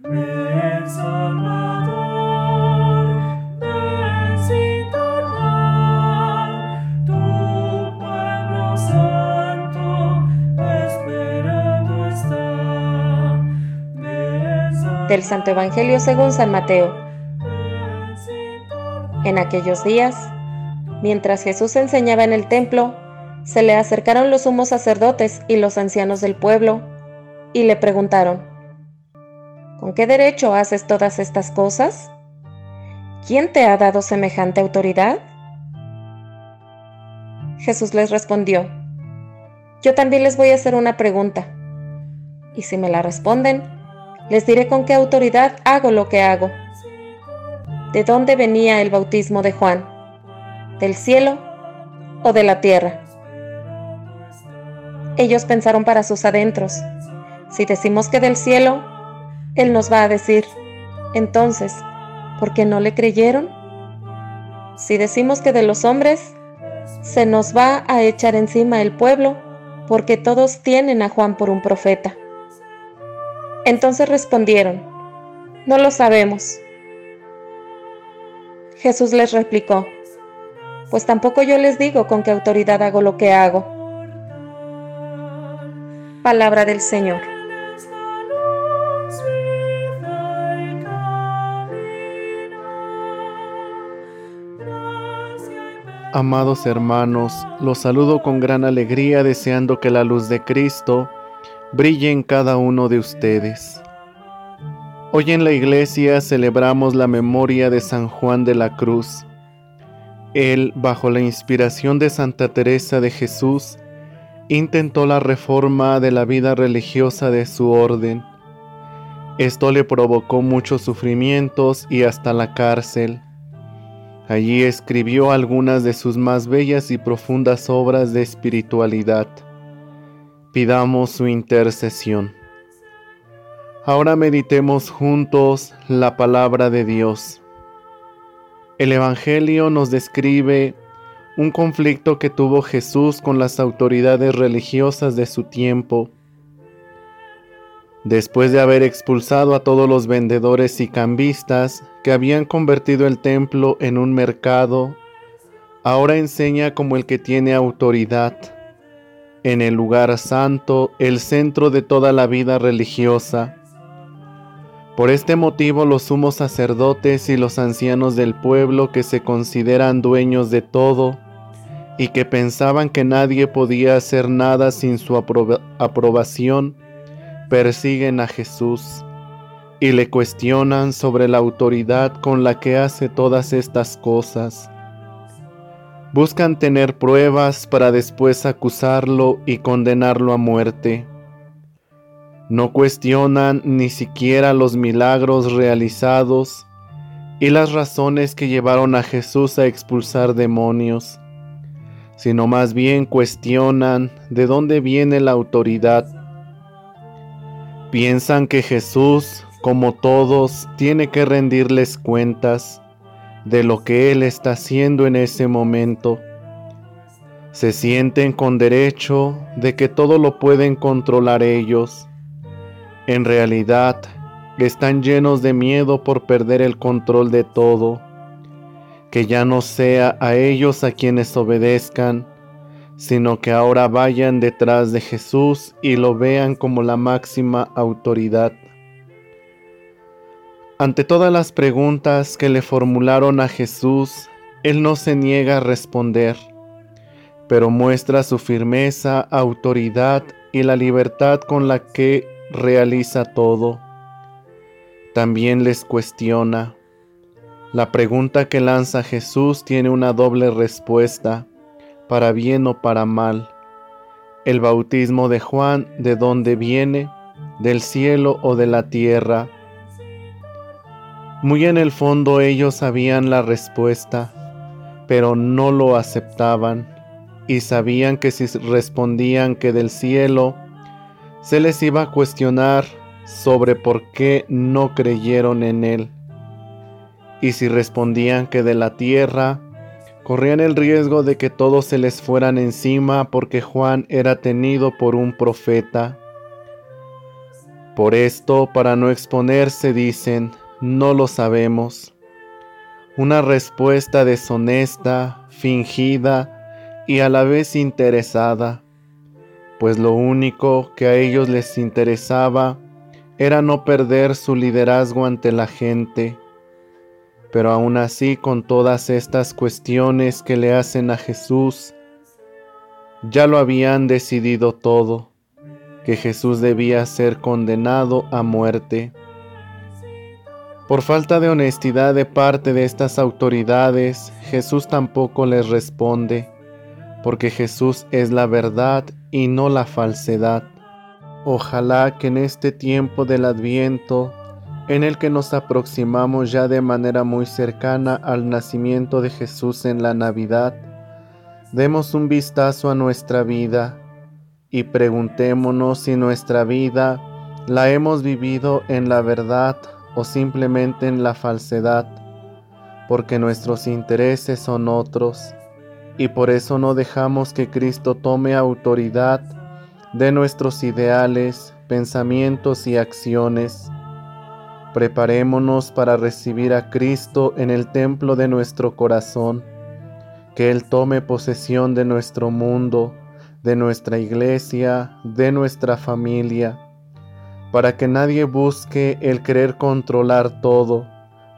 Del Santo Evangelio según San Mateo. En aquellos días, mientras Jesús enseñaba en el templo, se le acercaron los sumos sacerdotes y los ancianos del pueblo y le preguntaron, ¿con qué derecho haces todas estas cosas? ¿Quién te ha dado semejante autoridad? Jesús les respondió, yo también les voy a hacer una pregunta, y si me la responden, les diré con qué autoridad hago lo que hago. ¿De dónde venía el bautismo de Juan? ¿Del cielo o de la tierra? Ellos pensaron para sus adentros. Si decimos que del cielo, Él nos va a decir, entonces, ¿por qué no le creyeron? Si decimos que de los hombres, se nos va a echar encima el pueblo, porque todos tienen a Juan por un profeta. Entonces respondieron, no lo sabemos. Jesús les replicó, pues tampoco yo les digo con qué autoridad hago lo que hago. Palabra del Señor. Amados hermanos, los saludo con gran alegría deseando que la luz de Cristo brille en cada uno de ustedes. Hoy en la iglesia celebramos la memoria de San Juan de la Cruz. Él, bajo la inspiración de Santa Teresa de Jesús, intentó la reforma de la vida religiosa de su orden. Esto le provocó muchos sufrimientos y hasta la cárcel. Allí escribió algunas de sus más bellas y profundas obras de espiritualidad. Pidamos su intercesión. Ahora meditemos juntos la palabra de Dios. El Evangelio nos describe un conflicto que tuvo Jesús con las autoridades religiosas de su tiempo. Después de haber expulsado a todos los vendedores y cambistas que habían convertido el templo en un mercado, ahora enseña como el que tiene autoridad. En el lugar santo, el centro de toda la vida religiosa. Por este motivo los sumos sacerdotes y los ancianos del pueblo que se consideran dueños de todo y que pensaban que nadie podía hacer nada sin su aproba- aprobación, persiguen a Jesús y le cuestionan sobre la autoridad con la que hace todas estas cosas. Buscan tener pruebas para después acusarlo y condenarlo a muerte. No cuestionan ni siquiera los milagros realizados y las razones que llevaron a Jesús a expulsar demonios, sino más bien cuestionan de dónde viene la autoridad. Piensan que Jesús, como todos, tiene que rendirles cuentas de lo que Él está haciendo en ese momento. Se sienten con derecho de que todo lo pueden controlar ellos. En realidad, están llenos de miedo por perder el control de todo. Que ya no sea a ellos a quienes obedezcan, sino que ahora vayan detrás de Jesús y lo vean como la máxima autoridad. Ante todas las preguntas que le formularon a Jesús, Él no se niega a responder, pero muestra su firmeza, autoridad y la libertad con la que realiza todo. También les cuestiona. La pregunta que lanza Jesús tiene una doble respuesta, para bien o para mal. El bautismo de Juan, ¿de dónde viene? ¿Del cielo o de la tierra? Muy en el fondo ellos sabían la respuesta, pero no lo aceptaban y sabían que si respondían que del cielo, se les iba a cuestionar sobre por qué no creyeron en él. Y si respondían que de la tierra, corrían el riesgo de que todos se les fueran encima porque Juan era tenido por un profeta. Por esto, para no exponerse, dicen, no lo sabemos. Una respuesta deshonesta, fingida y a la vez interesada, pues lo único que a ellos les interesaba era no perder su liderazgo ante la gente. Pero aún así, con todas estas cuestiones que le hacen a Jesús, ya lo habían decidido todo, que Jesús debía ser condenado a muerte. Por falta de honestidad de parte de estas autoridades, Jesús tampoco les responde, porque Jesús es la verdad y no la falsedad. Ojalá que en este tiempo del adviento, en el que nos aproximamos ya de manera muy cercana al nacimiento de Jesús en la Navidad, demos un vistazo a nuestra vida y preguntémonos si nuestra vida la hemos vivido en la verdad o simplemente en la falsedad, porque nuestros intereses son otros y por eso no dejamos que Cristo tome autoridad de nuestros ideales, pensamientos y acciones. Preparémonos para recibir a Cristo en el templo de nuestro corazón, que Él tome posesión de nuestro mundo, de nuestra iglesia, de nuestra familia para que nadie busque el querer controlar todo,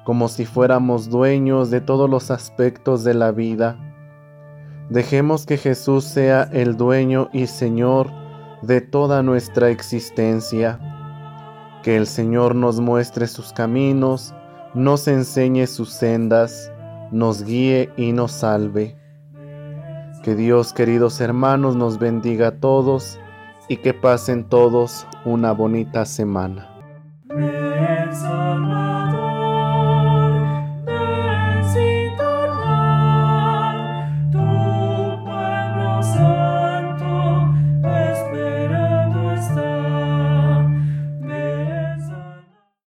como si fuéramos dueños de todos los aspectos de la vida. Dejemos que Jesús sea el dueño y Señor de toda nuestra existencia. Que el Señor nos muestre sus caminos, nos enseñe sus sendas, nos guíe y nos salve. Que Dios, queridos hermanos, nos bendiga a todos y que pasen todos una bonita semana.